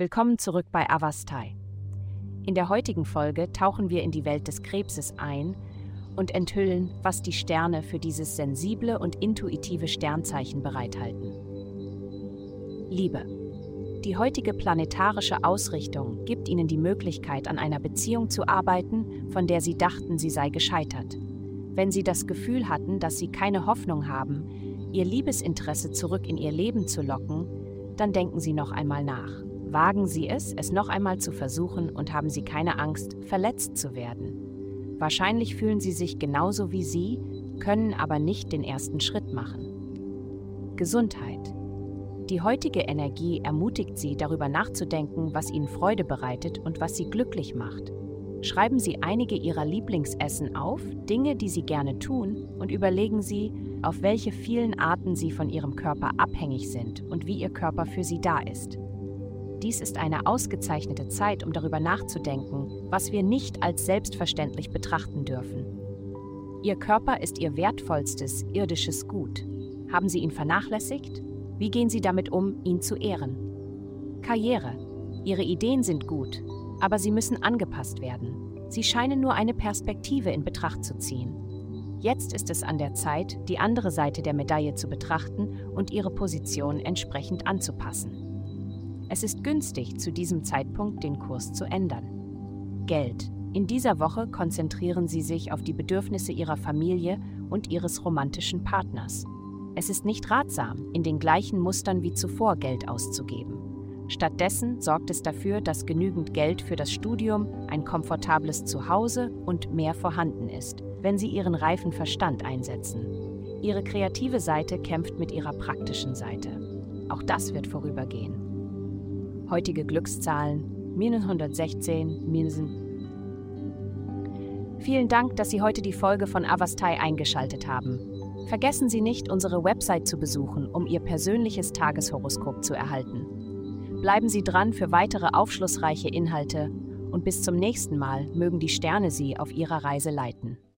Willkommen zurück bei Avastai. In der heutigen Folge tauchen wir in die Welt des Krebses ein und enthüllen, was die Sterne für dieses sensible und intuitive Sternzeichen bereithalten. Liebe. Die heutige planetarische Ausrichtung gibt Ihnen die Möglichkeit, an einer Beziehung zu arbeiten, von der Sie dachten, sie sei gescheitert. Wenn Sie das Gefühl hatten, dass Sie keine Hoffnung haben, Ihr Liebesinteresse zurück in Ihr Leben zu locken, dann denken Sie noch einmal nach. Wagen Sie es, es noch einmal zu versuchen und haben Sie keine Angst, verletzt zu werden. Wahrscheinlich fühlen Sie sich genauso wie Sie, können aber nicht den ersten Schritt machen. Gesundheit. Die heutige Energie ermutigt Sie, darüber nachzudenken, was Ihnen Freude bereitet und was Sie glücklich macht. Schreiben Sie einige Ihrer Lieblingsessen auf, Dinge, die Sie gerne tun, und überlegen Sie, auf welche vielen Arten Sie von Ihrem Körper abhängig sind und wie Ihr Körper für Sie da ist. Dies ist eine ausgezeichnete Zeit, um darüber nachzudenken, was wir nicht als selbstverständlich betrachten dürfen. Ihr Körper ist Ihr wertvollstes irdisches Gut. Haben Sie ihn vernachlässigt? Wie gehen Sie damit um, ihn zu ehren? Karriere. Ihre Ideen sind gut, aber sie müssen angepasst werden. Sie scheinen nur eine Perspektive in Betracht zu ziehen. Jetzt ist es an der Zeit, die andere Seite der Medaille zu betrachten und ihre Position entsprechend anzupassen. Es ist günstig, zu diesem Zeitpunkt den Kurs zu ändern. Geld. In dieser Woche konzentrieren Sie sich auf die Bedürfnisse Ihrer Familie und Ihres romantischen Partners. Es ist nicht ratsam, in den gleichen Mustern wie zuvor Geld auszugeben. Stattdessen sorgt es dafür, dass genügend Geld für das Studium, ein komfortables Zuhause und mehr vorhanden ist, wenn Sie Ihren reifen Verstand einsetzen. Ihre kreative Seite kämpft mit Ihrer praktischen Seite. Auch das wird vorübergehen. Heutige Glückszahlen minus 116, minus. Vielen Dank, dass Sie heute die Folge von Avastai eingeschaltet haben. Vergessen Sie nicht, unsere Website zu besuchen, um Ihr persönliches Tageshoroskop zu erhalten. Bleiben Sie dran für weitere aufschlussreiche Inhalte und bis zum nächsten Mal mögen die Sterne Sie auf Ihrer Reise leiten.